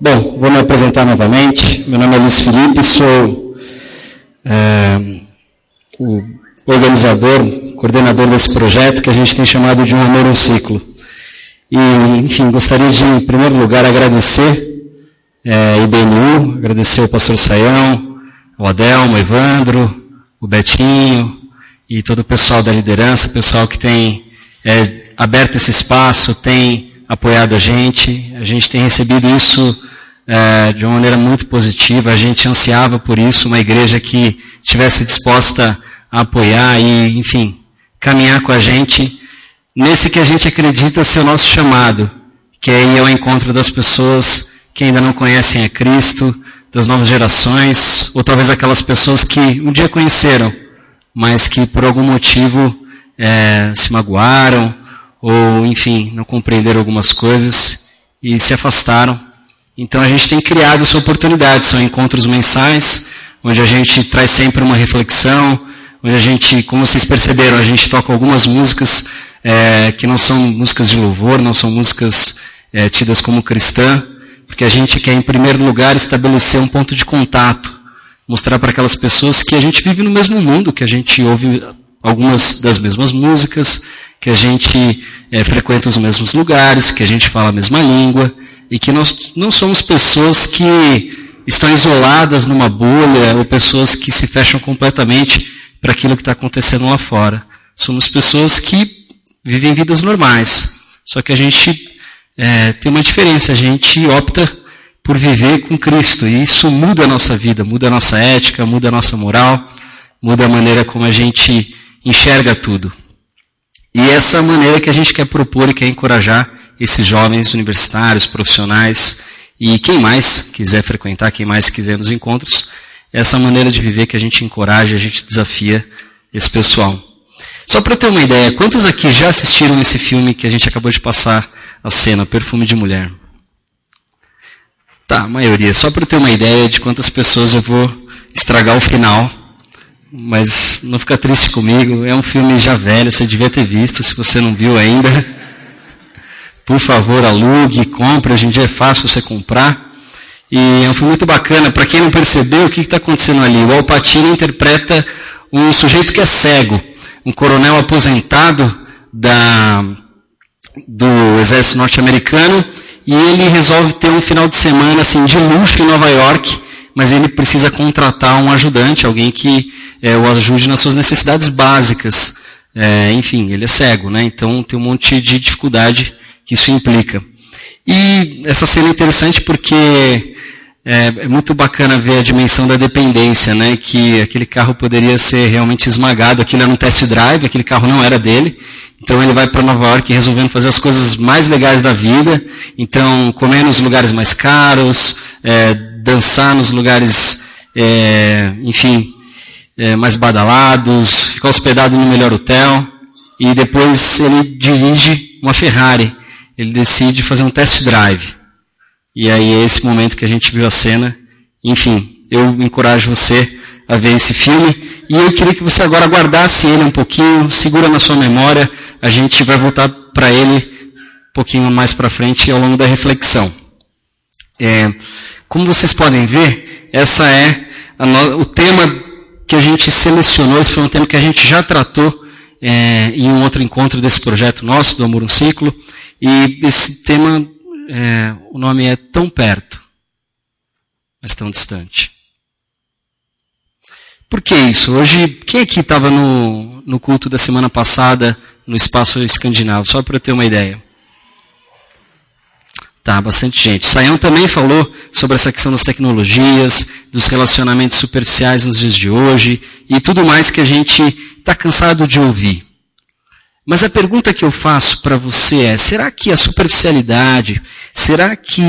Bom, vou me apresentar novamente. Meu nome é Luiz Felipe, sou é, o organizador, coordenador desse projeto que a gente tem chamado de Um Amor, um Ciclo. E, enfim, gostaria de, em primeiro lugar, agradecer é, IBNU, agradecer o pastor Saião, o Adelmo, o Evandro, o Betinho e todo o pessoal da liderança, o pessoal que tem é, aberto esse espaço, tem apoiado a gente. A gente tem recebido isso é, de uma maneira muito positiva. A gente ansiava por isso, uma igreja que estivesse disposta a apoiar e, enfim, caminhar com a gente nesse que a gente acredita ser o nosso chamado, que é ir ao encontro das pessoas que ainda não conhecem a Cristo, das novas gerações, ou talvez aquelas pessoas que um dia conheceram, mas que por algum motivo é, se magoaram, ou enfim, não compreenderam algumas coisas e se afastaram. Então a gente tem criado essa oportunidade, são encontros mensais, onde a gente traz sempre uma reflexão, onde a gente, como vocês perceberam, a gente toca algumas músicas é, que não são músicas de louvor, não são músicas é, tidas como cristã, porque a gente quer, em primeiro lugar, estabelecer um ponto de contato, mostrar para aquelas pessoas que a gente vive no mesmo mundo, que a gente ouve algumas das mesmas músicas, que a gente é, frequenta os mesmos lugares, que a gente fala a mesma língua, e que nós não somos pessoas que estão isoladas numa bolha, ou pessoas que se fecham completamente para aquilo que está acontecendo lá fora. Somos pessoas que vivem vidas normais. Só que a gente é, tem uma diferença, a gente opta por viver com Cristo, e isso muda a nossa vida, muda a nossa ética, muda a nossa moral, muda a maneira como a gente enxerga tudo. E essa maneira que a gente quer propor e quer encorajar esses jovens universitários, profissionais e quem mais quiser frequentar, quem mais quiser nos encontros, essa maneira de viver que a gente encoraja, a gente desafia esse pessoal. Só para ter uma ideia, quantos aqui já assistiram esse filme que a gente acabou de passar a cena, Perfume de Mulher? Tá, a maioria. Só para ter uma ideia de quantas pessoas eu vou estragar o final mas não fica triste comigo. É um filme já velho, você devia ter visto, se você não viu ainda. Por favor, alugue, compre. Hoje em dia é fácil você comprar. E é um filme muito bacana. Para quem não percebeu, o que está acontecendo ali? O Al Pacino interpreta um sujeito que é cego, um coronel aposentado da, do exército norte-americano, e ele resolve ter um final de semana assim de luxo em Nova York, mas ele precisa contratar um ajudante, alguém que é, o ajude nas suas necessidades básicas. É, enfim, ele é cego, né? Então tem um monte de dificuldade que isso implica. E essa cena é interessante porque é, é, muito bacana ver a dimensão da dependência, né? Que aquele carro poderia ser realmente esmagado. Aquilo era um test drive, aquele carro não era dele. Então ele vai para Nova York resolvendo fazer as coisas mais legais da vida. Então comer nos lugares mais caros, é, dançar nos lugares, é, enfim, é, mais badalados, ficar hospedado no melhor hotel, e depois ele dirige uma Ferrari. Ele decide fazer um test drive. E aí é esse momento que a gente viu a cena. Enfim, eu encorajo você a ver esse filme. E eu queria que você agora guardasse ele um pouquinho, segura na sua memória. A gente vai voltar para ele um pouquinho mais para frente ao longo da reflexão. É, como vocês podem ver, essa é no, o tema que a gente selecionou, esse foi um tema que a gente já tratou é, em um outro encontro desse projeto nosso, do Amor um Ciclo, e esse tema, é, o nome é Tão Perto, mas tão distante. Por que isso? Hoje, quem aqui estava no, no culto da semana passada no espaço escandinavo? Só para eu ter uma ideia. Tá, bastante gente. Saião também falou sobre essa questão das tecnologias, dos relacionamentos superficiais nos dias de hoje e tudo mais que a gente está cansado de ouvir. Mas a pergunta que eu faço para você é: será que a superficialidade, será que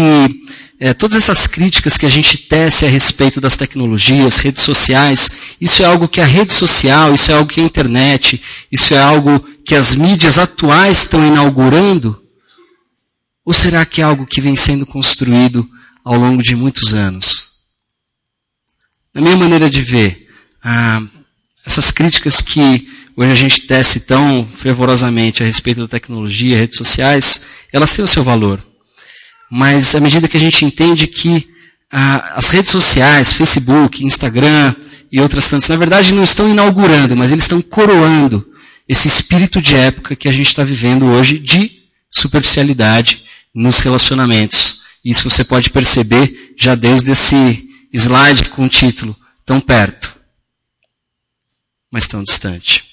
é, todas essas críticas que a gente tece a respeito das tecnologias, redes sociais, isso é algo que a rede social, isso é algo que a internet, isso é algo que as mídias atuais estão inaugurando? Ou será que é algo que vem sendo construído ao longo de muitos anos? Na minha maneira de ver, ah, essas críticas que hoje a gente tece tão fervorosamente a respeito da tecnologia, redes sociais, elas têm o seu valor. mas à medida que a gente entende que ah, as redes sociais, Facebook, Instagram e outras tantas, na verdade não estão inaugurando, mas eles estão coroando esse espírito de época que a gente está vivendo hoje de superficialidade nos relacionamentos. Isso você pode perceber já desde esse slide com o título Tão perto, mas tão distante.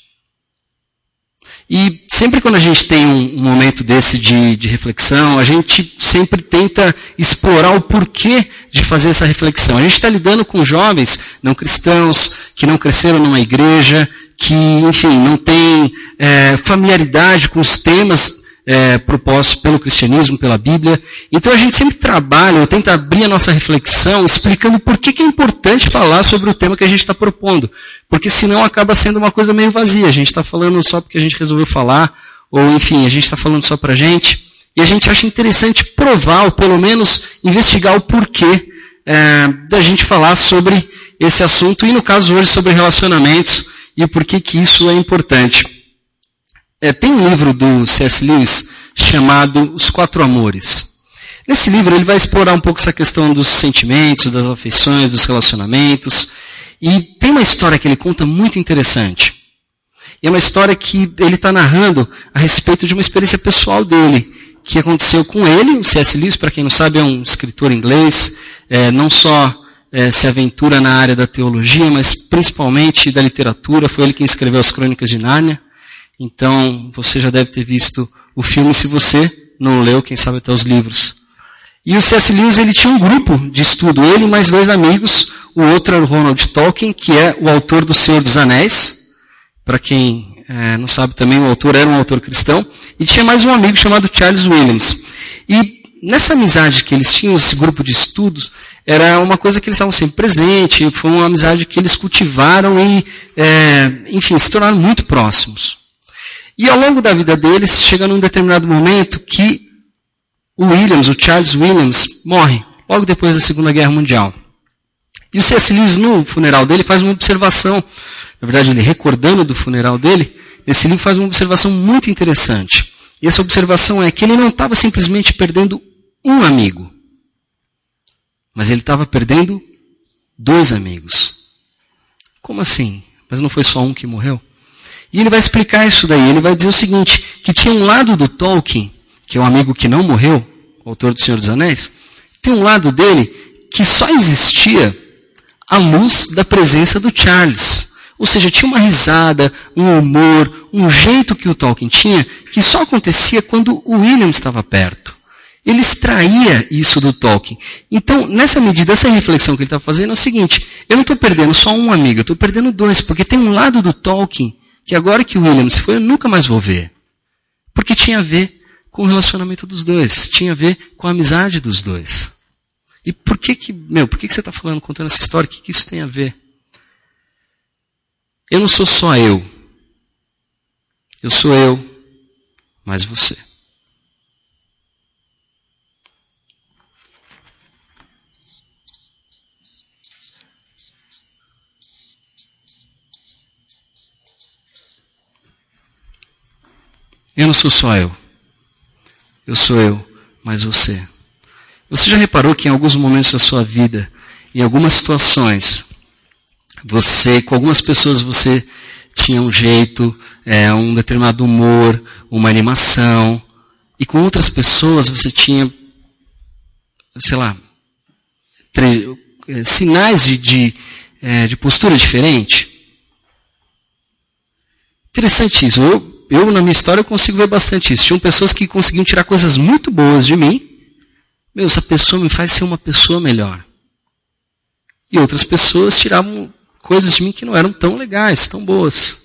E sempre quando a gente tem um, momento desse de, de, reflexão, a gente sempre tenta explorar o porquê de fazer essa reflexão. A gente está lidando com jovens não cristãos, que não cresceram numa igreja, que, enfim, não têm é, familiaridade com os temas é, propostos pelo cristianismo, pela Bíblia. Então a gente sempre trabalha, ou tenta abrir a nossa reflexão explicando por que, que é importante falar sobre o tema que a gente está propondo. Porque senão acaba sendo uma coisa meio vazia. A gente está falando só porque a gente resolveu falar, ou enfim, a gente está falando só para a gente. E a gente acha interessante provar, ou pelo menos investigar o porquê é, da gente falar sobre esse assunto, e no caso hoje sobre relacionamentos, e por que que isso é importante. É, tem um livro do C.S. Lewis chamado Os Quatro Amores. Nesse livro ele vai explorar um pouco essa questão dos sentimentos, das afeições, dos relacionamentos. E tem uma história que ele conta muito interessante. E é uma história que ele está narrando a respeito de uma experiência pessoal dele, que aconteceu com ele. O C.S. Lewis, para quem não sabe, é um escritor inglês, é, não só é, se aventura na área da teologia, mas principalmente da literatura. Foi ele quem escreveu as Crônicas de Nárnia. Então, você já deve ter visto o filme, se você não leu, quem sabe até os livros. E o C.S. Lewis, ele tinha um grupo de estudo, ele e mais dois amigos, o outro era o Ronald Tolkien, que é o autor do Senhor dos Anéis. Para quem é, não sabe também, o autor era um autor cristão. E tinha mais um amigo chamado Charles Williams. E nessa amizade que eles tinham, esse grupo de estudos, era uma coisa que eles estavam sempre presentes, foi uma amizade que eles cultivaram e, é, enfim, se tornaram muito próximos. E ao longo da vida deles, chega num determinado momento que o Williams, o Charles Williams, morre, logo depois da Segunda Guerra Mundial. E o C.S. Lewis, no funeral dele, faz uma observação, na verdade, ele recordando do funeral dele, esse livro faz uma observação muito interessante. E essa observação é que ele não estava simplesmente perdendo um amigo, mas ele estava perdendo dois amigos. Como assim? Mas não foi só um que morreu? E ele vai explicar isso daí. Ele vai dizer o seguinte: que tinha um lado do Tolkien, que é um amigo que não morreu, autor do Senhor dos Anéis, tem um lado dele que só existia à luz da presença do Charles. Ou seja, tinha uma risada, um humor, um jeito que o Tolkien tinha, que só acontecia quando o William estava perto. Ele extraía isso do Tolkien. Então, nessa medida, essa reflexão que ele está fazendo é o seguinte: eu não estou perdendo só um amigo, eu estou perdendo dois, porque tem um lado do Tolkien que agora que o William se foi, eu nunca mais vou ver. Porque tinha a ver com o relacionamento dos dois, tinha a ver com a amizade dos dois. E por que que, meu, por que que você está falando, contando essa história? O que que isso tem a ver? Eu não sou só eu. Eu sou eu, mas você. Eu não sou só eu. Eu sou eu, mas você. Você já reparou que em alguns momentos da sua vida, em algumas situações, você, com algumas pessoas você tinha um jeito, é, um determinado humor, uma animação, e com outras pessoas você tinha, sei lá, é, sinais de, de, é, de postura diferente. Interessante. Eu, eu, na minha história, eu consigo ver bastante isso. Tinham pessoas que conseguiam tirar coisas muito boas de mim. Meu, essa pessoa me faz ser uma pessoa melhor. E outras pessoas tiravam coisas de mim que não eram tão legais, tão boas.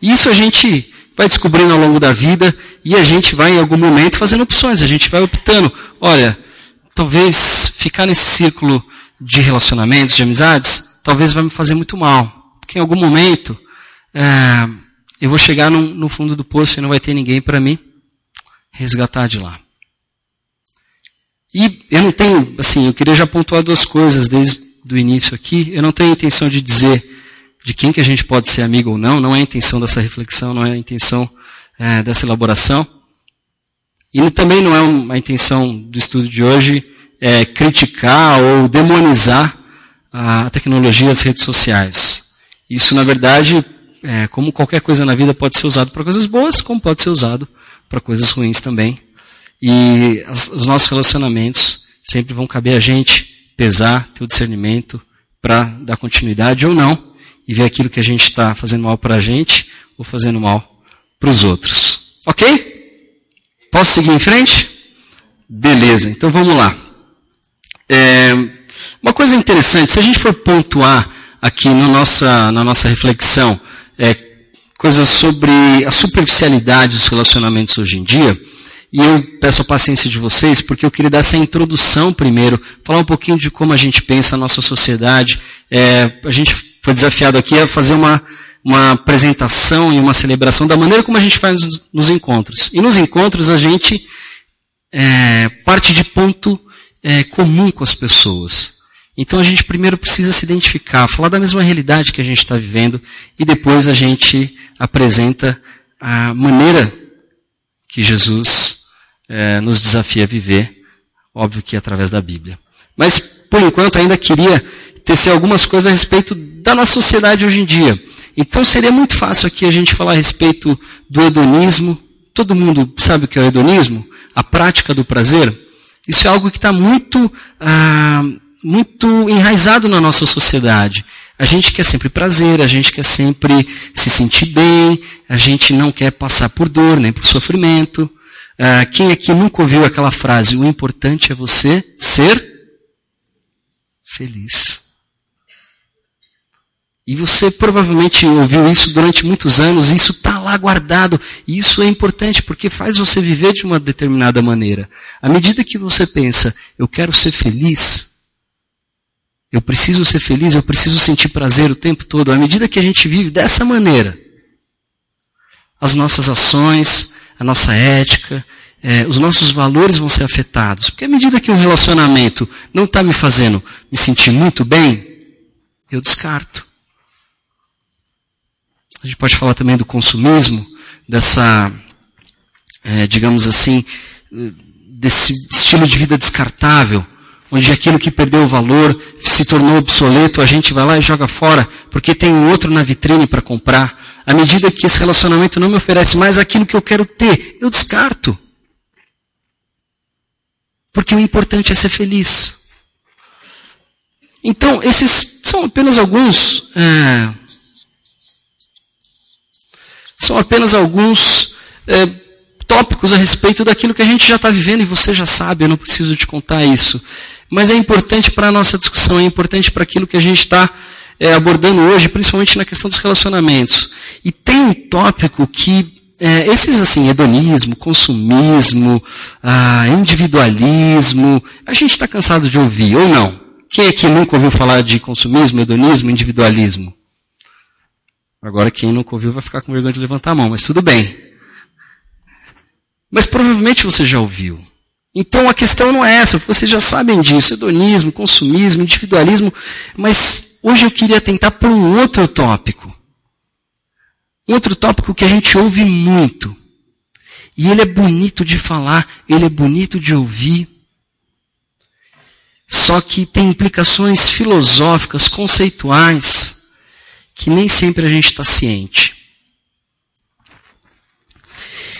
E isso a gente vai descobrindo ao longo da vida e a gente vai, em algum momento, fazendo opções. A gente vai optando. Olha, talvez ficar nesse círculo de relacionamentos, de amizades, talvez vai me fazer muito mal. Porque em algum momento. É, eu vou chegar no, no fundo do poço e não vai ter ninguém para me resgatar de lá. E eu não tenho, assim, eu queria já pontuar duas coisas desde o início aqui. Eu não tenho a intenção de dizer de quem que a gente pode ser amigo ou não, não é a intenção dessa reflexão, não é a intenção é, dessa elaboração. E também não é uma intenção do estudo de hoje é, criticar ou demonizar a tecnologia e as redes sociais. Isso, na verdade, é, como qualquer coisa na vida, pode ser usado para coisas boas, como pode ser usado para coisas ruins também. E as, os nossos relacionamentos sempre vão caber a gente pesar, ter o discernimento para dar continuidade ou não e ver aquilo que a gente está fazendo mal para a gente ou fazendo mal para os outros. Ok? Posso seguir em frente? Beleza, então vamos lá. É, uma coisa interessante, se a gente for pontuar aqui no nossa, na nossa reflexão é, coisas sobre a superficialidade dos relacionamentos hoje em dia, e eu peço a paciência de vocês, porque eu queria dar essa introdução primeiro, falar um pouquinho de como a gente pensa a nossa sociedade. É, a gente foi desafiado aqui a fazer uma, uma apresentação e uma celebração da maneira como a gente faz nos encontros. E nos encontros a gente é, parte de ponto é, comum com as pessoas. Então a gente primeiro precisa se identificar, falar da mesma realidade que a gente está vivendo e depois a gente apresenta a maneira que Jesus é, nos desafia a viver, óbvio que através da Bíblia. Mas por enquanto ainda queria tecer algumas coisas a respeito da nossa sociedade hoje em dia. Então seria muito fácil aqui a gente falar a respeito do hedonismo. Todo mundo sabe o que é o hedonismo? A prática do prazer. Isso é algo que está muito, ah, muito enraizado na nossa sociedade. A gente quer sempre prazer, a gente quer sempre se sentir bem, a gente não quer passar por dor nem por sofrimento. Ah, quem aqui nunca ouviu aquela frase? O importante é você ser feliz. E você provavelmente ouviu isso durante muitos anos, e isso está lá guardado. E isso é importante porque faz você viver de uma determinada maneira. À medida que você pensa, eu quero ser feliz, eu preciso ser feliz, eu preciso sentir prazer o tempo todo. À medida que a gente vive dessa maneira, as nossas ações, a nossa ética, é, os nossos valores vão ser afetados. Porque à medida que um relacionamento não está me fazendo me sentir muito bem, eu descarto. A gente pode falar também do consumismo, dessa, é, digamos assim, desse estilo de vida descartável, onde aquilo que perdeu o valor se tornou obsoleto, a gente vai lá e joga fora, porque tem um outro na vitrine para comprar. À medida que esse relacionamento não me oferece mais aquilo que eu quero ter, eu descarto. Porque o importante é ser feliz. Então, esses são apenas alguns é, são apenas alguns é, tópicos a respeito daquilo que a gente já está vivendo e você já sabe, eu não preciso te contar isso. Mas é importante para a nossa discussão, é importante para aquilo que a gente está é, abordando hoje, principalmente na questão dos relacionamentos. E tem um tópico que é, esses assim, hedonismo, consumismo, ah, individualismo, a gente está cansado de ouvir, ou não? Quem aqui nunca ouviu falar de consumismo, hedonismo, individualismo? Agora quem nunca ouviu vai ficar com vergonha de levantar a mão, mas tudo bem. Mas provavelmente você já ouviu. Então a questão não é essa, vocês já sabem disso, hedonismo, consumismo, individualismo, mas hoje eu queria tentar por um outro tópico. Outro tópico que a gente ouve muito. E ele é bonito de falar, ele é bonito de ouvir. Só que tem implicações filosóficas, conceituais, que nem sempre a gente está ciente.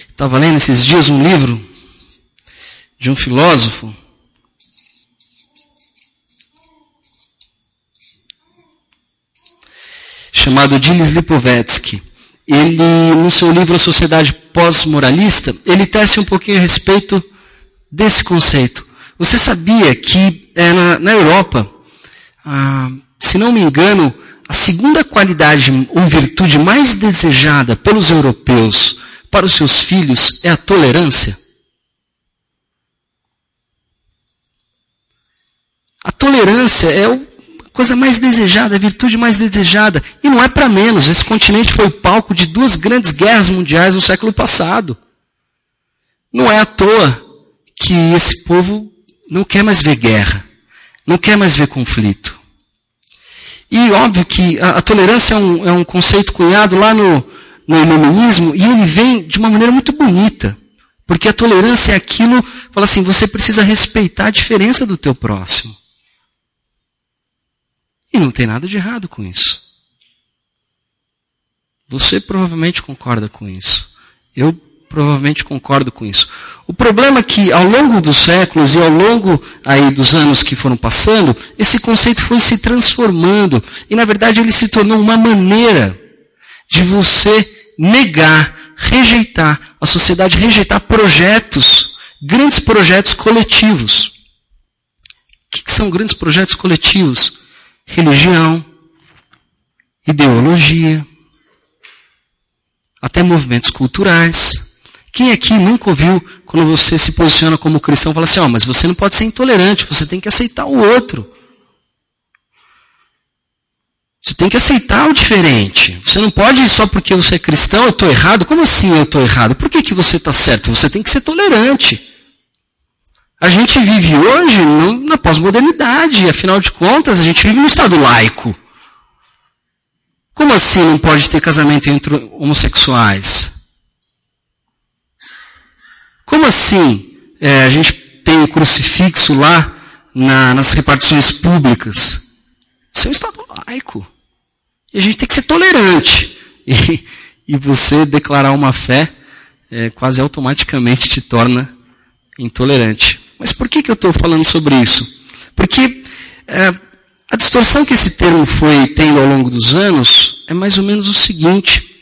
Estava lendo esses dias um livro de um filósofo chamado Dilis Lipovetsky. Ele, no seu livro A Sociedade Pós-Moralista, ele tece um pouquinho a respeito desse conceito. Você sabia que é, na, na, Europa, ah, se não me engano, a segunda qualidade ou virtude mais desejada pelos europeus para os seus filhos é a tolerância. A tolerância é a coisa mais desejada, a virtude mais desejada. E não é para menos. Esse continente foi o palco de duas grandes guerras mundiais no século passado. Não é à toa que esse povo não quer mais ver guerra, não quer mais ver conflito. E óbvio que a, a tolerância é um, é um, conceito cunhado lá no, no iluminismo e ele vem de uma maneira muito bonita. Porque a tolerância é aquilo, fala assim, você precisa respeitar a diferença do teu próximo. E não tem nada de errado com isso. Você provavelmente concorda com isso. Eu provavelmente concordo com isso. O problema é que ao longo dos séculos e ao longo aí dos anos que foram passando, esse conceito foi se transformando e na verdade ele se tornou uma maneira de você negar, rejeitar, a sociedade rejeitar projetos, grandes projetos coletivos. O que, que são grandes projetos coletivos? Religião, ideologia, até movimentos culturais. Quem aqui nunca ouviu, quando você se posiciona como cristão, fala assim, ó, oh, mas você não pode ser intolerante, você tem que aceitar o outro. Você tem que aceitar o diferente. Você não pode, só porque você é cristão, eu estou errado. Como assim eu estou errado? Por que, que você está certo? Você tem que ser tolerante. A gente vive hoje na pós-modernidade, afinal de contas, a gente vive no estado laico. Como assim não pode ter casamento entre homossexuais? Como assim é, a gente tem o crucifixo lá na, nas repartições públicas? Isso é um Estado laico. E a gente tem que ser tolerante. E, e você declarar uma fé é, quase automaticamente te torna intolerante. Mas por que, que eu estou falando sobre isso? Porque é, a distorção que esse termo foi tendo ao longo dos anos é mais ou menos o seguinte.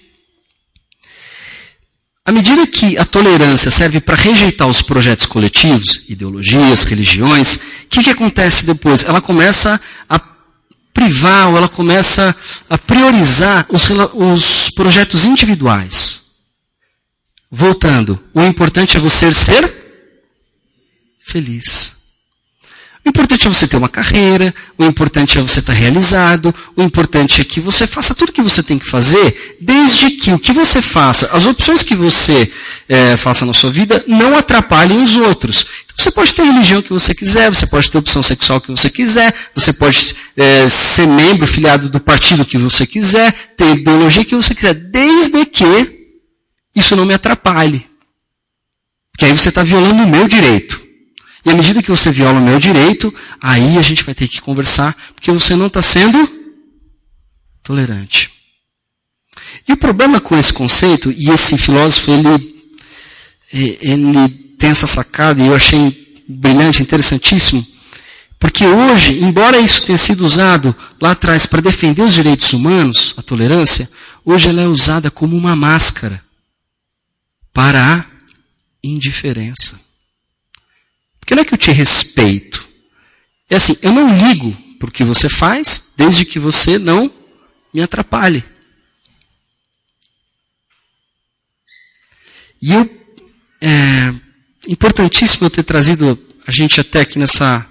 À medida que a tolerância serve para rejeitar os projetos coletivos, ideologias, religiões, o que, que acontece depois? Ela começa a privar ou ela começa a priorizar os, os projetos individuais. Voltando, o importante é você ser feliz. O importante é você ter uma carreira, o importante é você estar realizado, o importante é que você faça tudo o que você tem que fazer, desde que o que você faça, as opções que você é, faça na sua vida, não atrapalhem os outros. Então, você pode ter a religião que você quiser, você pode ter a opção sexual que você quiser, você pode é, ser membro, filiado do partido que você quiser, ter ideologia que você quiser, desde que isso não me atrapalhe. Porque aí você está violando o meu direito. E à medida que você viola o meu direito, aí a gente vai ter que conversar, porque você não está sendo tolerante. E o problema com esse conceito, e esse filósofo, ele, ele tem essa sacada, e eu achei brilhante, interessantíssimo, porque hoje, embora isso tenha sido usado lá atrás para defender os direitos humanos, a tolerância, hoje ela é usada como uma máscara para a indiferença. Porque não é que eu te respeito. É assim, eu não ligo o que você faz, desde que você não me atrapalhe. E eu, é importantíssimo eu ter trazido a gente até aqui nessa,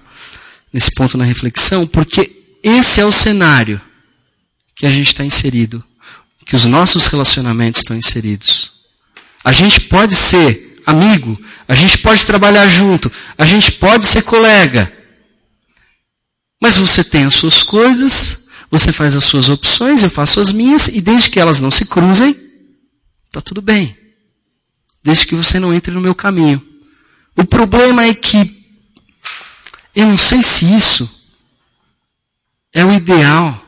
nesse ponto na reflexão, porque esse é o cenário que a gente está inserido, que os nossos relacionamentos estão inseridos. A gente pode ser amigo, a gente pode trabalhar junto, a gente pode ser colega. Mas você tem as suas coisas, você faz as suas opções, eu faço as minhas, e desde que elas não se cruzem, está tudo bem. Desde que você não entre no meu caminho. O problema é que eu não sei se isso é o ideal,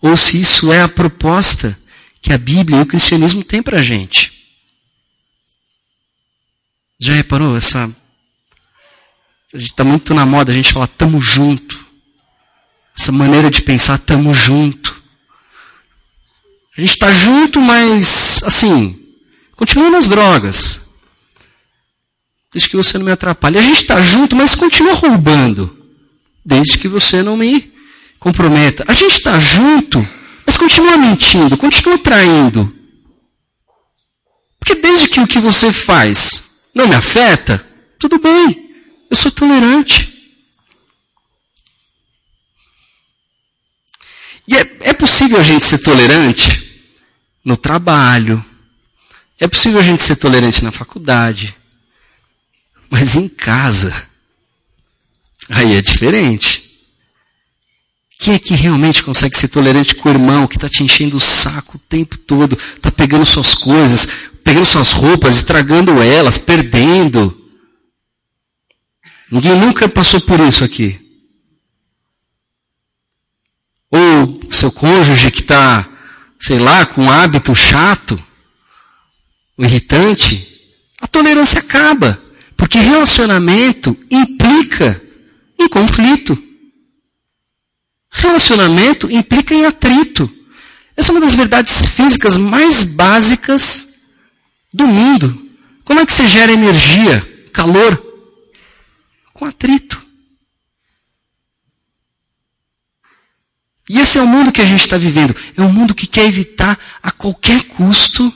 ou se isso é a proposta que a Bíblia e o cristianismo têm para a gente. Já reparou essa. A gente está muito na moda a gente falar tamo junto. Essa maneira de pensar tamo junto. A gente está junto, mas assim, continua nas drogas. Desde que você não me atrapalhe. A gente está junto, mas continua roubando. Desde que você não me comprometa. A gente está junto, mas continua mentindo, continua traindo. Porque desde que o que você faz não me afeta, tudo bem, eu sou tolerante. E é, é possível a gente ser tolerante no trabalho, é possível a gente ser tolerante na faculdade, mas em casa, aí é diferente. Quem é que realmente consegue ser tolerante com o irmão que está te enchendo o saco o tempo todo, está pegando suas coisas, pegando suas roupas, estragando elas, perdendo. Ninguém nunca passou por isso aqui. Ou seu cônjuge que está, sei lá, com um hábito chato, irritante, a tolerância acaba. Porque relacionamento implica em conflito. Relacionamento implica em atrito. Essa é uma das verdades físicas mais básicas do mundo. Como é que você gera energia, calor? Com atrito. E esse é o mundo que a gente está vivendo. É um mundo que quer evitar a qualquer custo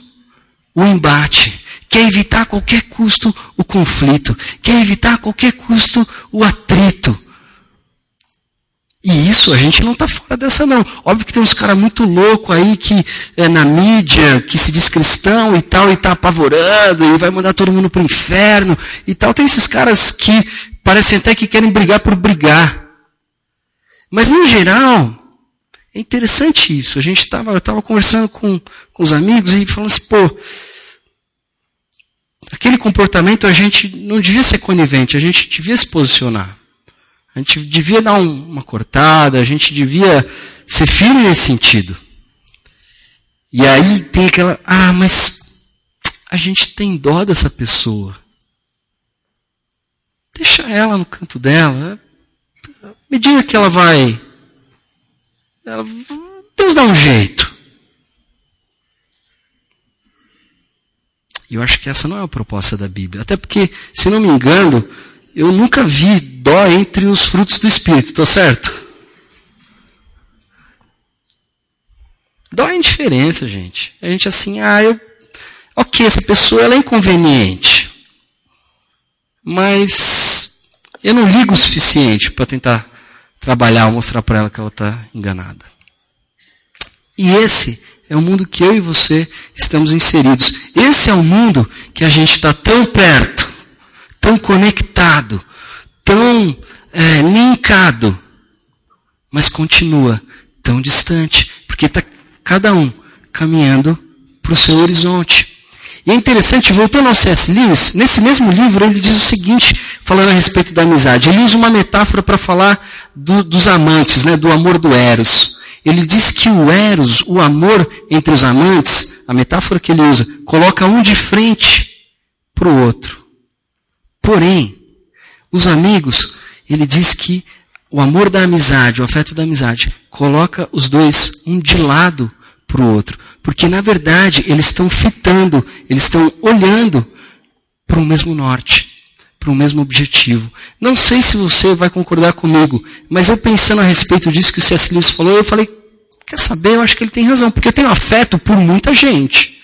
o embate, quer evitar a qualquer custo o conflito, quer evitar a qualquer custo o atrito. E isso a gente não está fora dessa não. Óbvio que tem uns caras muito loucos aí que é na mídia, que se diz cristão e tal, e está apavorando, e vai mandar todo mundo para o inferno e tal. Tem esses caras que parecem até que querem brigar por brigar. Mas no geral, é interessante isso. A gente estava, eu estava conversando com, com os amigos e falando assim, pô, aquele comportamento a gente não devia ser conivente, a gente devia se posicionar. A gente devia dar um, uma cortada, a gente devia ser firme nesse sentido. E aí tem aquela, ah, mas a gente tem dó dessa pessoa. Deixa ela no canto dela. Medida que ela vai ela, Deus dá um jeito. E eu acho que essa não é a proposta da Bíblia. Até porque, se não me engano, eu nunca vi dó entre os frutos do Espírito, estou certo? Dó é indiferença, gente. A gente assim, ah, eu. Ok, essa pessoa ela é inconveniente. Mas eu não ligo o suficiente para tentar trabalhar ou mostrar para ela que ela está enganada. E esse é o mundo que eu e você estamos inseridos. Esse é o mundo que a gente está tão perto, tão conectado, tão é, linkado, mas continua tão distante, porque está cada um caminhando para o seu horizonte. E é interessante, voltando ao C.S. Lewis, nesse mesmo livro ele diz o seguinte, falando a respeito da amizade. Ele usa uma metáfora para falar do, dos amantes, né, do amor do Eros. Ele diz que o Eros, o amor entre os amantes, a metáfora que ele usa, coloca um de frente para o outro. Porém, os amigos, ele diz que o amor da amizade, o afeto da amizade, coloca os dois um de lado para o outro. Porque, na verdade, eles estão fitando, eles estão olhando para o mesmo norte, para o mesmo objetivo. Não sei se você vai concordar comigo, mas eu pensando a respeito disso que o C.S. Lewis falou, eu falei, quer saber, eu acho que ele tem razão, porque eu tenho afeto por muita gente.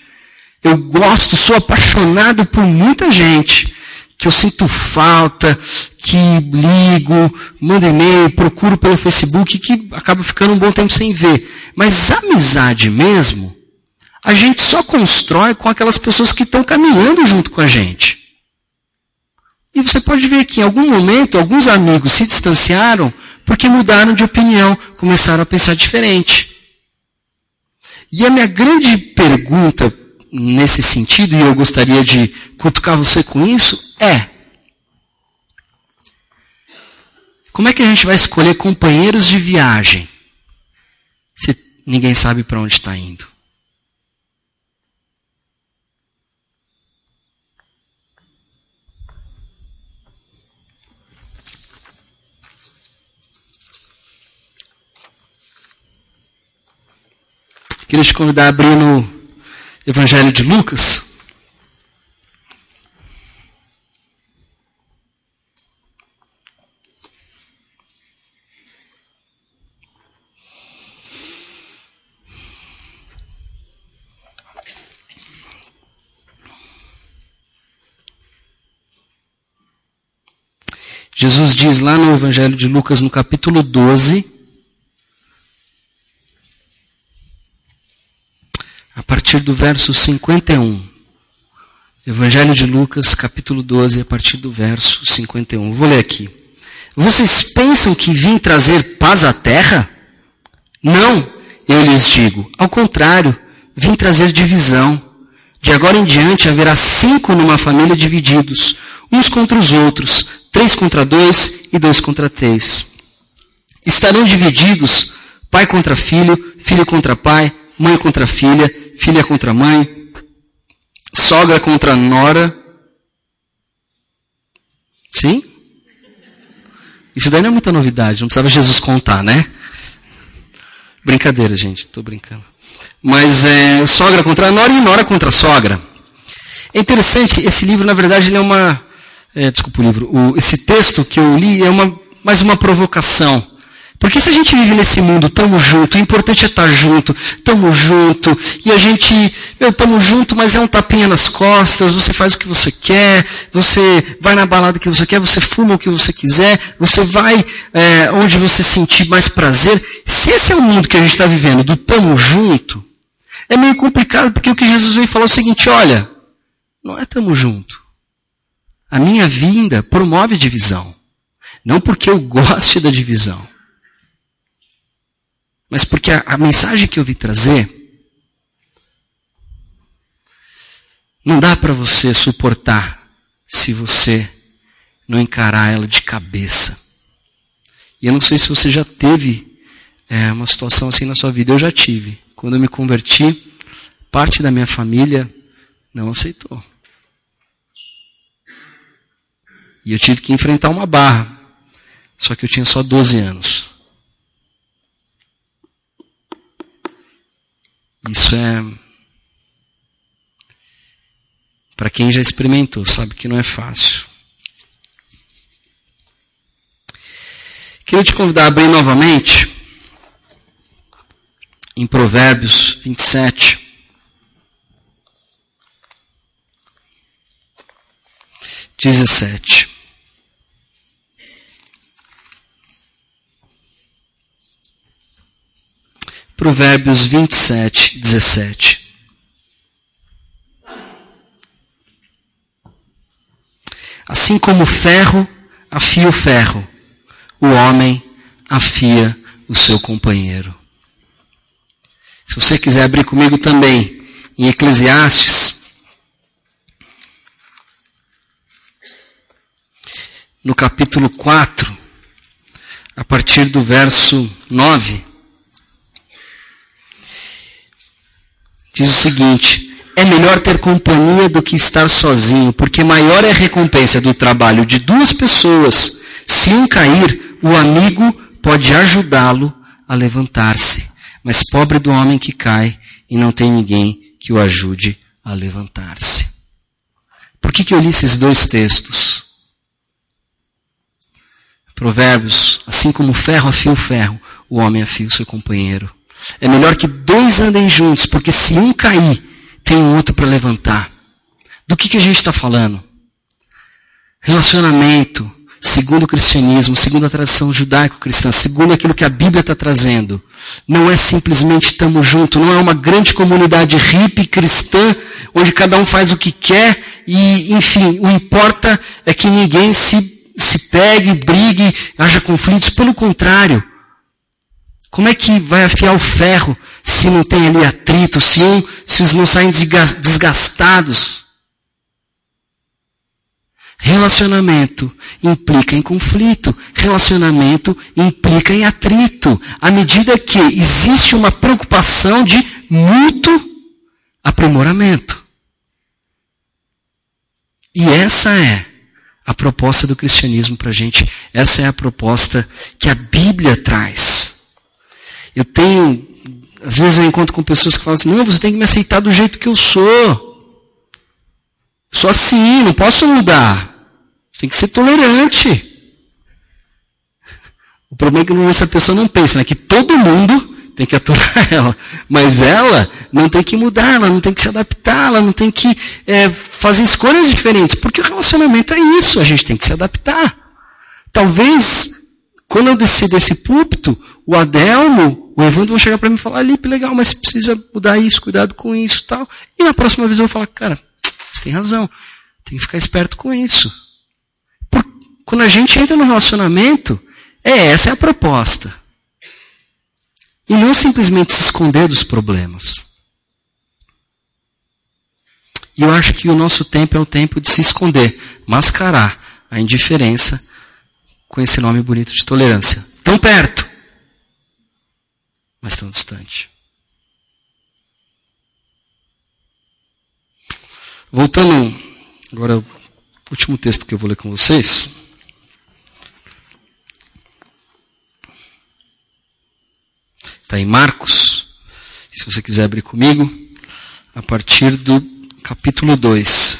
Eu gosto, sou apaixonado por muita gente que eu sinto falta, que ligo, mando e-mail, procuro pelo Facebook, que acaba ficando um bom tempo sem ver. Mas amizade mesmo, a gente só constrói com aquelas pessoas que estão caminhando junto com a gente. E você pode ver que em algum momento alguns amigos se distanciaram porque mudaram de opinião, começaram a pensar diferente. E a minha grande pergunta nesse sentido, e eu gostaria de cutucar você com isso, é: como é que a gente vai escolher companheiros de viagem se ninguém sabe para onde está indo? Queria te convidar a abrir no Evangelho de Lucas. Jesus diz lá no Evangelho de Lucas, no capítulo 12, partir do verso 51. Evangelho de Lucas, capítulo 12, a partir do verso 51. Vou ler aqui. Vocês pensam que vim trazer paz à terra? Não, eu lhes digo. Ao contrário, vim trazer divisão. De agora em diante haverá cinco numa família divididos, uns contra os outros, três contra dois e dois contra três. Estarão divididos pai contra filho, filho contra pai, mãe contra filha, filha contra mãe, sogra contra nora. Sim? Isso daí não é muita novidade, não precisava Jesus contar, né? Brincadeira, gente, estou brincando. Mas é sogra contra nora e nora contra sogra. É interessante, esse livro, na verdade, ele é uma. É, desculpa o livro. O, esse texto que eu li é uma, mais uma provocação. Porque se a gente vive nesse mundo, estamos junto, o importante é estar junto, estamos junto, e a gente, estamos junto, mas é um tapinha nas costas, você faz o que você quer, você vai na balada que você quer, você fuma o que você quiser, você vai é, onde você sentir mais prazer. Se esse é o mundo que a gente está vivendo, do estamos junto, é meio complicado, porque o que Jesus veio falar é o seguinte, olha, não é estamos junto. A minha vinda promove divisão. Não porque eu goste da divisão mas porque a, a mensagem que eu vi trazer não dá para você suportar se você não encarar ela de cabeça. E eu não sei se você já teve é, uma situação assim na sua vida. Eu já tive. Quando eu me converti, parte da minha família não aceitou. E eu tive que enfrentar uma barra. Só que eu tinha só 12 anos. Isso é. Para quem já experimentou, sabe que não é fácil. Queria te convidar a abrir novamente em Provérbios 27. Dezessete. Provérbios 27, 17. Assim como o ferro afia o ferro, o homem afia o seu companheiro. Se você quiser abrir comigo também em Eclesiastes, no capítulo 4, a partir do verso 9. Diz o seguinte: é melhor ter companhia do que estar sozinho, porque maior é a recompensa do trabalho de duas pessoas. Se um cair, o amigo pode ajudá-lo a levantar-se. Mas pobre do homem que cai e não tem ninguém que o ajude a levantar-se. Por que, que eu li esses dois textos? Provérbios, assim como o ferro afia o ferro, o homem afia o seu companheiro. É melhor que dois andem juntos, porque se um cair, tem outro para levantar. Do que, que a gente está falando? Relacionamento, segundo o cristianismo, segundo a tradição judaico-cristã, segundo aquilo que a Bíblia está trazendo. Não é simplesmente estamos juntos, não é uma grande comunidade hippie cristã, onde cada um faz o que quer e, enfim, o importa é que ninguém se, se pegue, brigue, haja conflitos. Pelo contrário, como é que vai afiar o ferro se não tem ali atrito, se, um, se os não saem desgastados? Relacionamento implica em conflito. Relacionamento implica em atrito. À medida que existe uma preocupação de mútuo aprimoramento. E essa é a proposta do cristianismo para a gente. Essa é a proposta que a Bíblia traz. Eu tenho, às vezes eu encontro com pessoas que falam assim, não, você tem que me aceitar do jeito que eu sou. Sou assim, não posso mudar. Tem que ser tolerante. O problema é que essa pessoa não pensa, né? Que todo mundo tem que aturar ela. Mas ela não tem que mudar, ela não tem que se adaptar, ela não tem que é, fazer escolhas diferentes. Porque o relacionamento é isso, a gente tem que se adaptar. Talvez, quando eu descer desse púlpito, o Adelmo, o Evandro vão chegar para mim e falar, Lipe, legal, mas precisa mudar isso, cuidado com isso tal. E na próxima vez eu vou falar, cara, você tem razão, tem que ficar esperto com isso. Quando a gente entra no relacionamento, é essa é a proposta. E não simplesmente se esconder dos problemas. E eu acho que o nosso tempo é o tempo de se esconder, mascarar a indiferença com esse nome bonito de tolerância. Tão perto, mas tão distante. Voltando agora ao último texto que eu vou ler com vocês. Está em Marcos. Se você quiser abrir comigo, a partir do capítulo 2.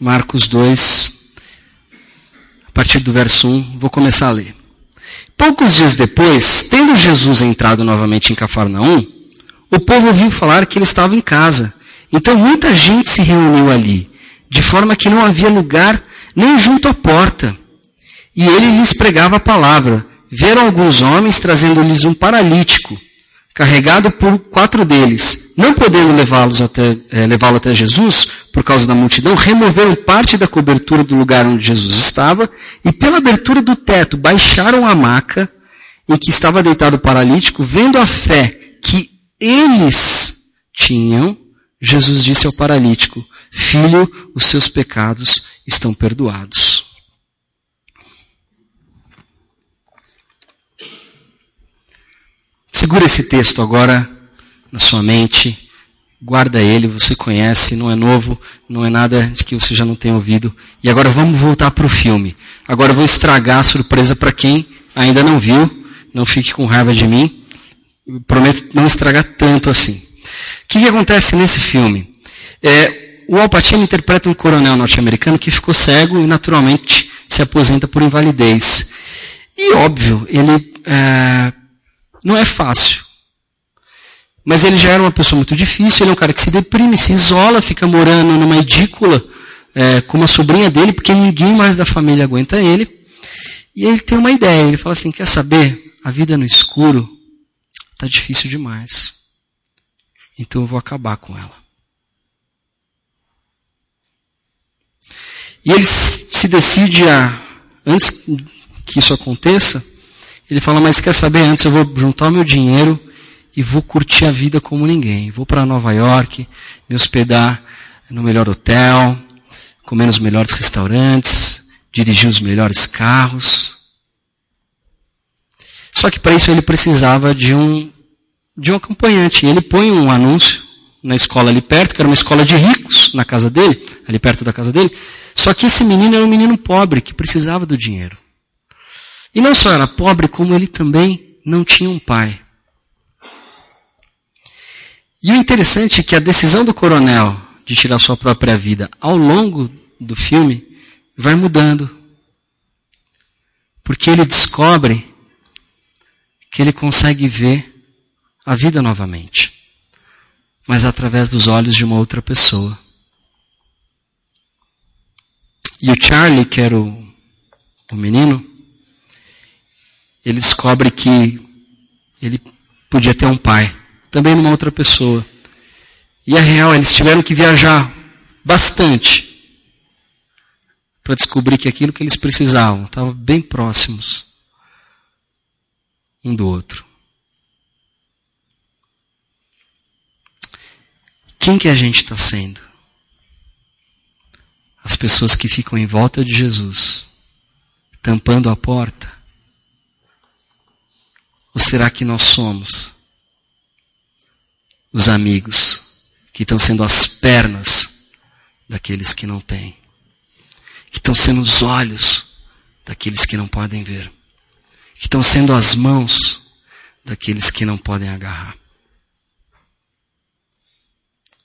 Marcos 2, a partir do verso 1, vou começar a ler. Poucos dias depois, tendo Jesus entrado novamente em Cafarnaum, o povo ouviu falar que ele estava em casa. Então muita gente se reuniu ali, de forma que não havia lugar nem junto à porta. E ele lhes pregava a palavra. Viram alguns homens trazendo-lhes um paralítico, carregado por quatro deles. Não podendo levá-los até, é, levá-lo até Jesus, por causa da multidão, removeram parte da cobertura do lugar onde Jesus estava, e pela abertura do teto baixaram a maca em que estava deitado o paralítico, vendo a fé que eles tinham, Jesus disse ao paralítico, Filho, os seus pecados estão perdoados. Segura esse texto agora na sua mente, guarda ele, você conhece, não é novo, não é nada de que você já não tenha ouvido. E agora vamos voltar para o filme. Agora eu vou estragar a surpresa para quem ainda não viu, não fique com raiva de mim. Eu prometo não estragar tanto assim. O que, que acontece nesse filme? É, o Al Pacino interpreta um coronel norte-americano que ficou cego e naturalmente se aposenta por invalidez. E óbvio, ele é, não é fácil. Mas ele já era uma pessoa muito difícil, ele é um cara que se deprime, se isola, fica morando numa edícula é, com uma sobrinha dele, porque ninguém mais da família aguenta ele. E ele tem uma ideia, ele fala assim, quer saber? A vida no escuro está difícil demais. Então eu vou acabar com ela. E ele se decide a, antes que isso aconteça, ele fala, mas quer saber, antes eu vou juntar o meu dinheiro e vou curtir a vida como ninguém. Vou para Nova York, me hospedar no melhor hotel, comer nos melhores restaurantes, dirigir os melhores carros. Só que para isso ele precisava de um, de um acompanhante. Ele põe um anúncio na escola ali perto, que era uma escola de ricos, na casa dele, ali perto da casa dele. Só que esse menino era um menino pobre, que precisava do dinheiro. E não só era pobre, como ele também não tinha um pai. E o interessante é que a decisão do coronel de tirar sua própria vida ao longo do filme vai mudando. Porque ele descobre que ele consegue ver a vida novamente mas através dos olhos de uma outra pessoa. E o Charlie, que era o, o menino, ele descobre que ele podia ter um pai, também numa outra pessoa. E é real, eles tiveram que viajar bastante para descobrir que aquilo que eles precisavam estava bem próximos um do outro. Quem que a gente está sendo? As pessoas que ficam em volta de Jesus, tampando a porta? Ou será que nós somos os amigos que estão sendo as pernas daqueles que não têm? Que estão sendo os olhos daqueles que não podem ver? Que estão sendo as mãos daqueles que não podem agarrar?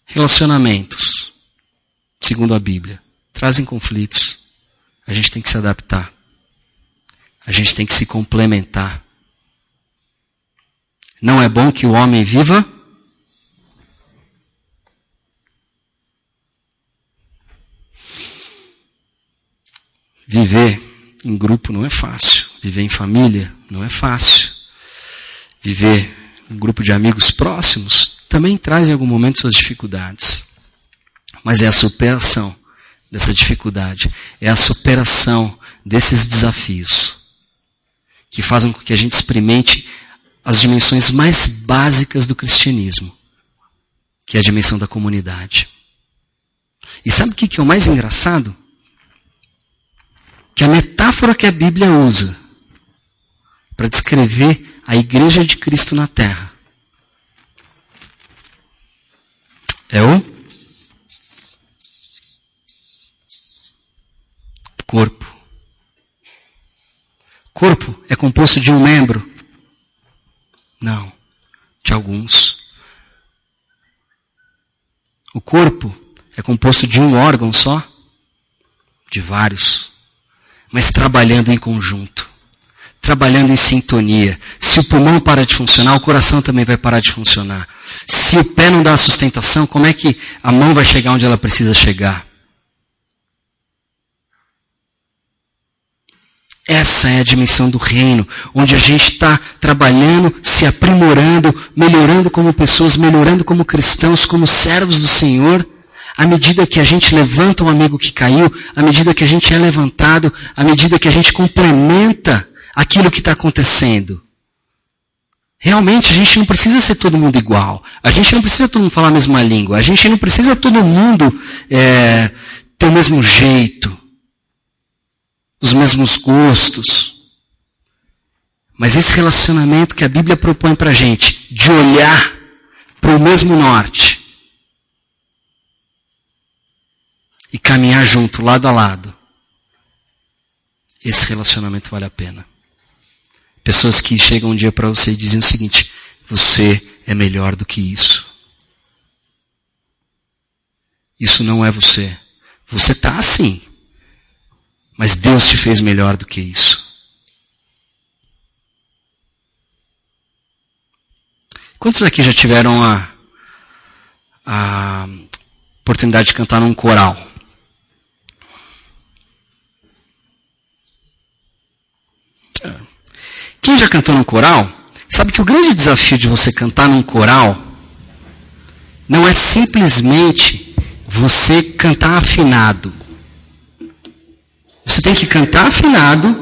Relacionamentos, segundo a Bíblia, trazem conflitos. A gente tem que se adaptar. A gente tem que se complementar. Não é bom que o homem viva Viver em grupo não é fácil. Viver em família não é fácil. Viver um grupo de amigos próximos também traz em algum momento suas dificuldades. Mas é a superação dessa dificuldade, é a superação desses desafios que fazem com que a gente experimente as dimensões mais básicas do cristianismo, que é a dimensão da comunidade. E sabe o que é o mais engraçado? Que a metáfora que a Bíblia usa para descrever a igreja de Cristo na terra é o corpo. Corpo é composto de um membro? Não, de alguns. O corpo é composto de um órgão só? De vários. Mas trabalhando em conjunto. Trabalhando em sintonia. Se o pulmão para de funcionar, o coração também vai parar de funcionar. Se o pé não dá sustentação, como é que a mão vai chegar onde ela precisa chegar? Essa é a dimensão do reino, onde a gente está trabalhando, se aprimorando, melhorando como pessoas, melhorando como cristãos, como servos do Senhor. À medida que a gente levanta um amigo que caiu, à medida que a gente é levantado, à medida que a gente complementa aquilo que está acontecendo. Realmente, a gente não precisa ser todo mundo igual. A gente não precisa todo mundo falar a mesma língua. A gente não precisa todo mundo é, ter o mesmo jeito os mesmos gostos. Mas esse relacionamento que a Bíblia propõe para a gente, de olhar para o mesmo norte e caminhar junto, lado a lado, esse relacionamento vale a pena. Pessoas que chegam um dia para você e dizem o seguinte: você é melhor do que isso. Isso não é você. Você está assim. Mas Deus te fez melhor do que isso. Quantos aqui já tiveram a, a oportunidade de cantar num coral? Quem já cantou num coral, sabe que o grande desafio de você cantar num coral não é simplesmente você cantar afinado. Você tem que cantar afinado,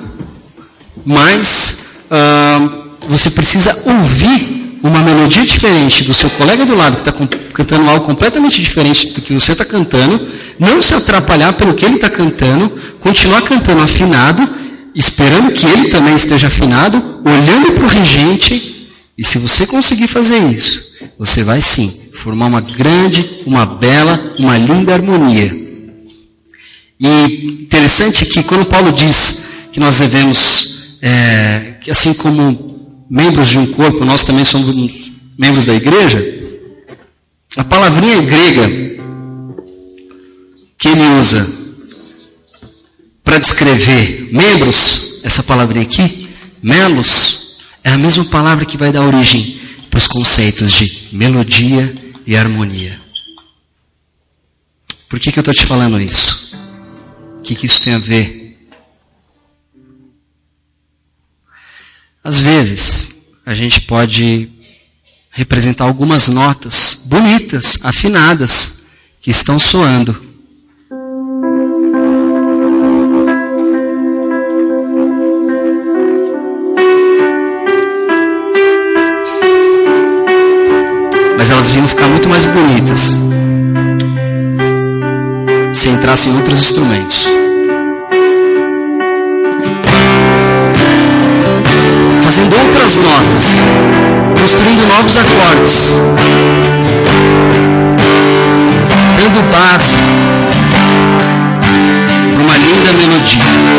mas uh, você precisa ouvir uma melodia diferente do seu colega do lado que está cantando algo completamente diferente do que você está cantando, não se atrapalhar pelo que ele está cantando, continuar cantando afinado, esperando que ele também esteja afinado, olhando para o regente, e se você conseguir fazer isso, você vai sim formar uma grande, uma bela, uma linda harmonia. E interessante que quando Paulo diz que nós devemos, é, que assim como membros de um corpo, nós também somos membros da igreja, a palavrinha grega que ele usa para descrever membros, essa palavrinha aqui, melos, é a mesma palavra que vai dar origem para os conceitos de melodia e harmonia. Por que, que eu estou te falando isso? O que, que isso tem a ver? Às vezes, a gente pode representar algumas notas bonitas, afinadas, que estão soando. Mas elas vinham ficar muito mais bonitas se entrasse em outros instrumentos. Fazendo outras notas, construindo novos acordes, dando base para uma linda melodia.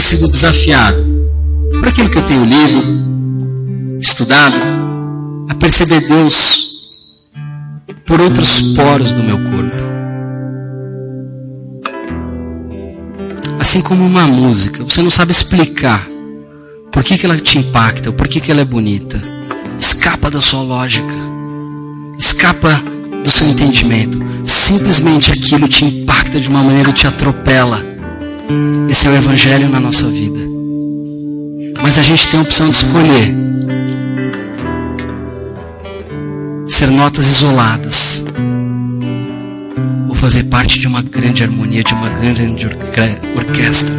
Sido desafiado por aquilo que eu tenho lido, estudado, a perceber Deus por outros poros do meu corpo. Assim como uma música, você não sabe explicar por que, que ela te impacta, por que, que ela é bonita. Escapa da sua lógica, escapa do seu entendimento. Simplesmente aquilo te impacta de uma maneira, te atropela. Esse é o Evangelho na nossa vida. Mas a gente tem a opção de escolher ser notas isoladas ou fazer parte de uma grande harmonia, de uma grande orquestra.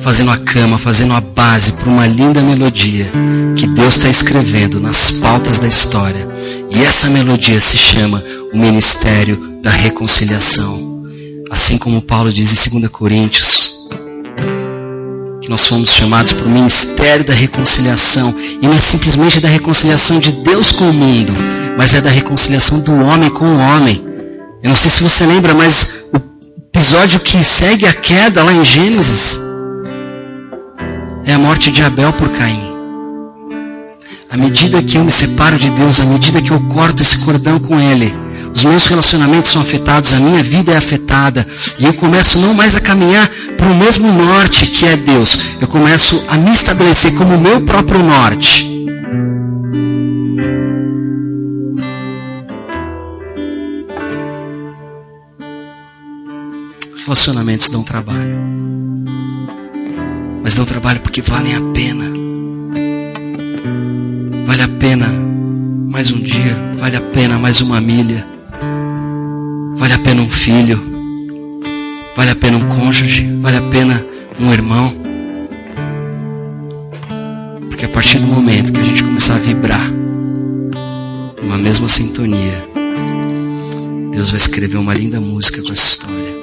Fazendo a cama, fazendo a base para uma linda melodia que Deus está escrevendo nas pautas da história. E essa melodia se chama o Ministério da Reconciliação. Assim como Paulo diz em 2 Coríntios, nós fomos chamados para o ministério da reconciliação. E não é simplesmente da reconciliação de Deus com o mundo, mas é da reconciliação do homem com o homem. Eu não sei se você lembra, mas o episódio que segue a queda lá em Gênesis é a morte de Abel por Caim. À medida que eu me separo de Deus, à medida que eu corto esse cordão com Ele, os meus relacionamentos são afetados, a minha vida é afetada, e eu começo não mais a caminhar para o mesmo norte que é Deus, eu começo a me estabelecer como o meu próprio norte. Relacionamentos dão trabalho, mas dão trabalho porque valem a pena. Vale a pena mais um dia, vale a pena mais uma milha. Vale a pena um filho. Vale a pena um cônjuge. Vale a pena um irmão. Porque a partir do momento que a gente começar a vibrar numa mesma sintonia, Deus vai escrever uma linda música com essa história.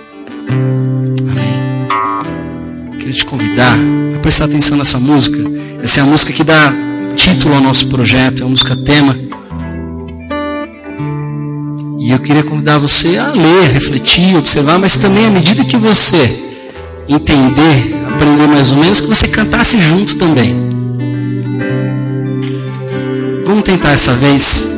Amém. Queria te convidar a prestar atenção nessa música. Essa é a música que dá título ao nosso projeto, é a música tema. E eu queria convidar você a ler, refletir, observar, mas também à medida que você entender, aprender mais ou menos, que você cantasse junto também. Vamos tentar essa vez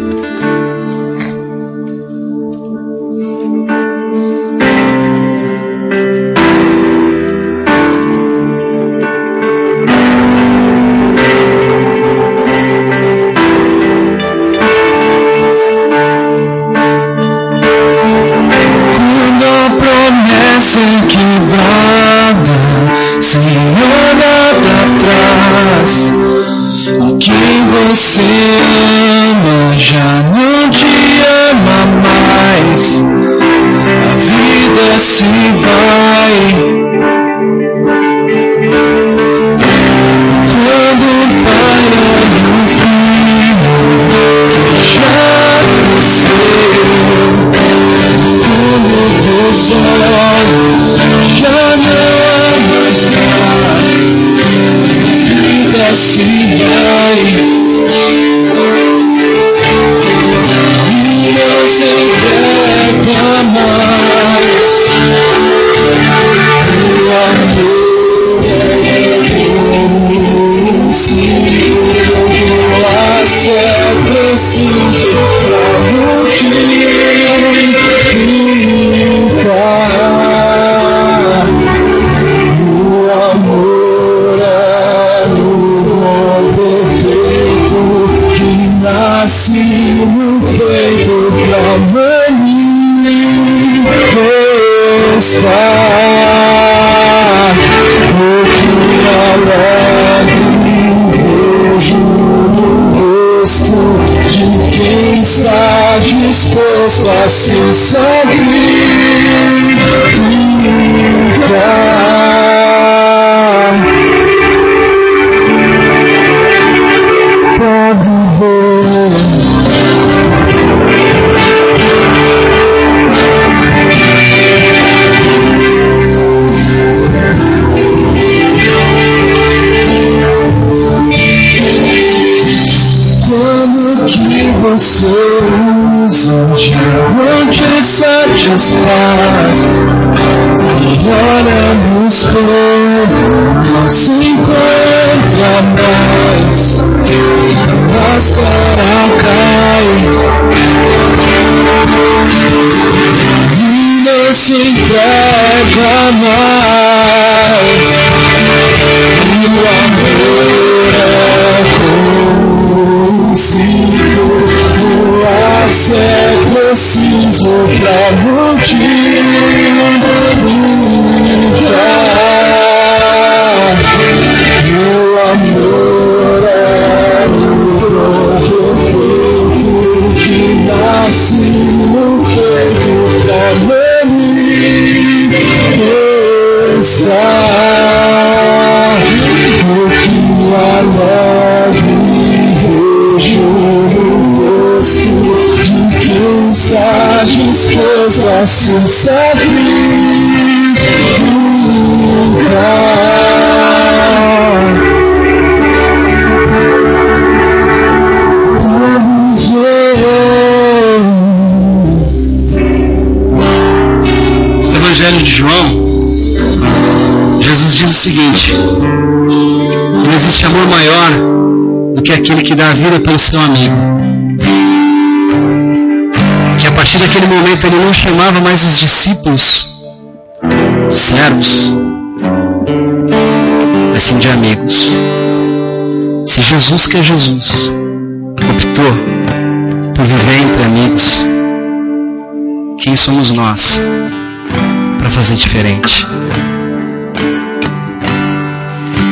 is such a spaz E oramos quando não se encontra mais A máscara cai E não se entrega mais E o amor é consigo no acerto preciso pra multiplicar. O amor é o que nasce no peito da manifestar o que disposto a se sacrificar. Evangelho de João, Jesus diz o seguinte: não existe amor maior do que aquele que dá a vida pelo seu amigo. Partir daquele momento ele não chamava mais os discípulos servos, mas sim de amigos. Se Jesus, que é Jesus, optou por viver entre amigos, quem somos nós para fazer diferente?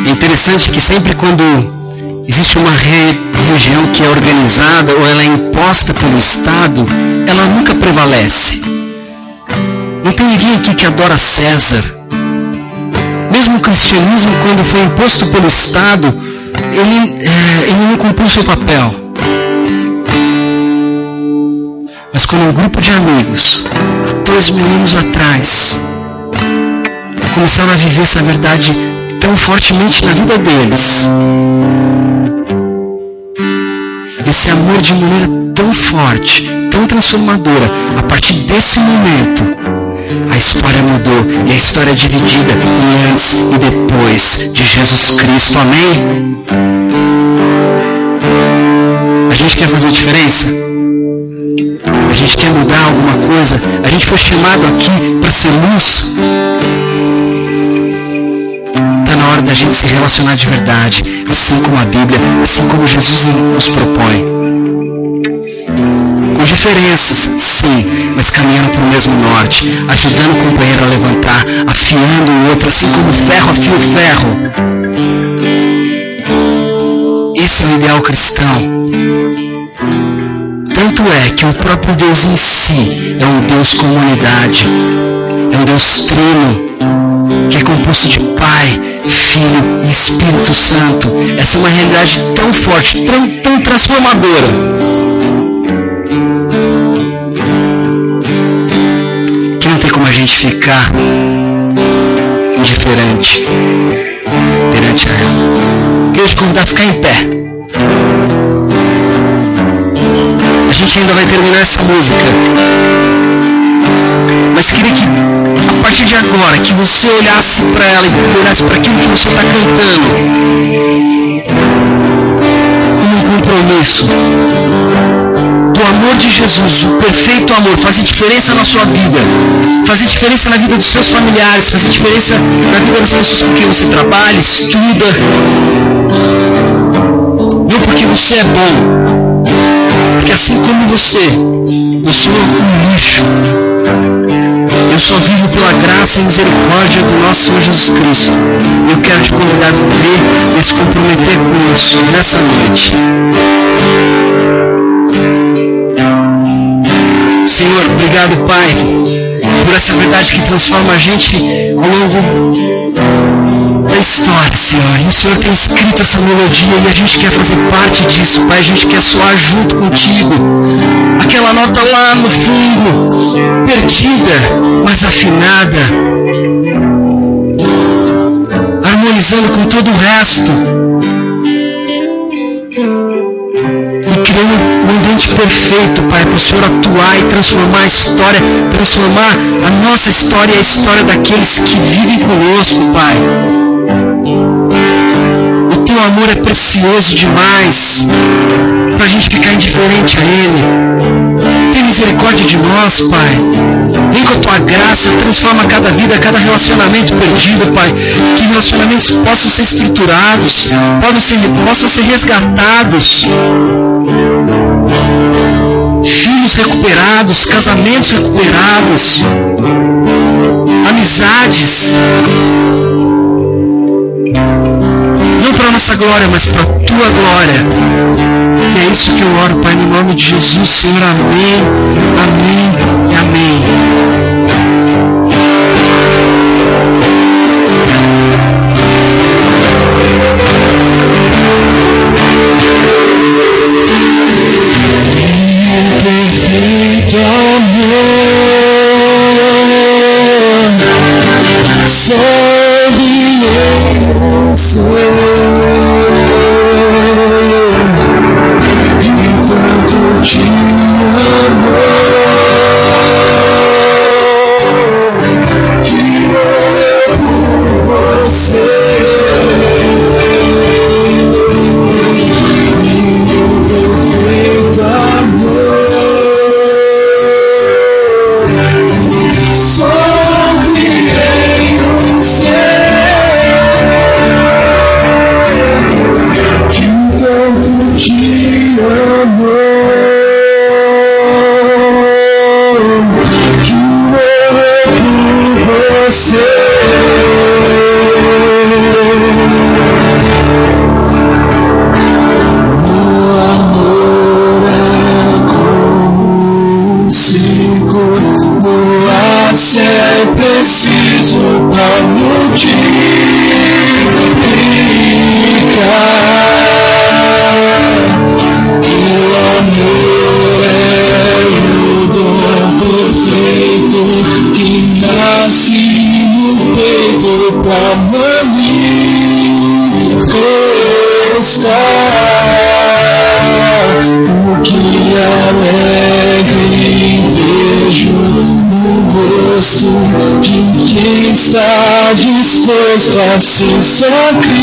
É interessante que sempre quando existe uma re- religião que é organizada ou ela é imposta pelo Estado, ela nunca prevalece. Não tem ninguém aqui que adora César. Mesmo o cristianismo, quando foi imposto pelo Estado, ele, eh, ele não cumpriu seu papel. Mas quando um grupo de amigos, há dois mil anos atrás, começaram a viver essa verdade tão fortemente na vida deles, esse amor de maneira tão forte, tão transformadora, a partir desse momento, a história mudou e a história é dividida em antes e depois de Jesus Cristo. Amém? A gente quer fazer diferença? A gente quer mudar alguma coisa? A gente foi chamado aqui para ser luz? Gente se relacionar de verdade, assim como a Bíblia, assim como Jesus nos propõe. Com diferenças, sim, mas caminhando para o mesmo norte, ajudando o companheiro a levantar, afiando o outro, assim como ferro afia o ferro. Esse é o ideal cristão. Tanto é que o próprio Deus em si é um Deus com unidade, é um Deus trino, que é composto de Pai, Filho e Espírito Santo. Essa é uma realidade tão forte, tão, tão transformadora, que não tem como a gente ficar indiferente perante a ela. Queria convidar a ficar em pé. A gente ainda vai terminar essa música. Mas queria que, a partir de agora, que você olhasse para ela e olhasse para aquilo que você está cantando. Como um compromisso. Do amor de Jesus, o perfeito amor, fazer diferença na sua vida, fazer diferença na vida dos seus familiares, fazer diferença na vida das pessoas com quem você trabalha, estuda. Não porque você é bom, porque assim como você, eu sou um lixo. Eu só vivo pela graça e misericórdia do nosso Senhor Jesus Cristo. Eu quero te convidar a viver e se comprometer com isso nessa noite. Senhor, obrigado, Pai, por essa verdade que transforma a gente ao longo da história, Senhor. E o Senhor tem escrito essa melodia e a gente quer fazer parte disso, Pai. A gente quer soar junto contigo. Aquela nota lá no fundo, perdida, mas afinada, harmonizando com todo o resto. Perfeito, Pai, para o Senhor atuar e transformar a história, transformar a nossa história e a história daqueles que vivem conosco, Pai. Teu amor é precioso demais para a gente ficar indiferente a Ele. Tem misericórdia de nós, Pai. Vem com a tua graça, transforma cada vida, cada relacionamento perdido, Pai. Que relacionamentos possam ser estruturados, possam ser, possam ser resgatados. Filhos recuperados, casamentos recuperados, amizades para a nossa glória, mas para a tua glória. E é isso que eu oro, Pai, no nome de Jesus, Senhor. Amém, amém e amém. Disposto a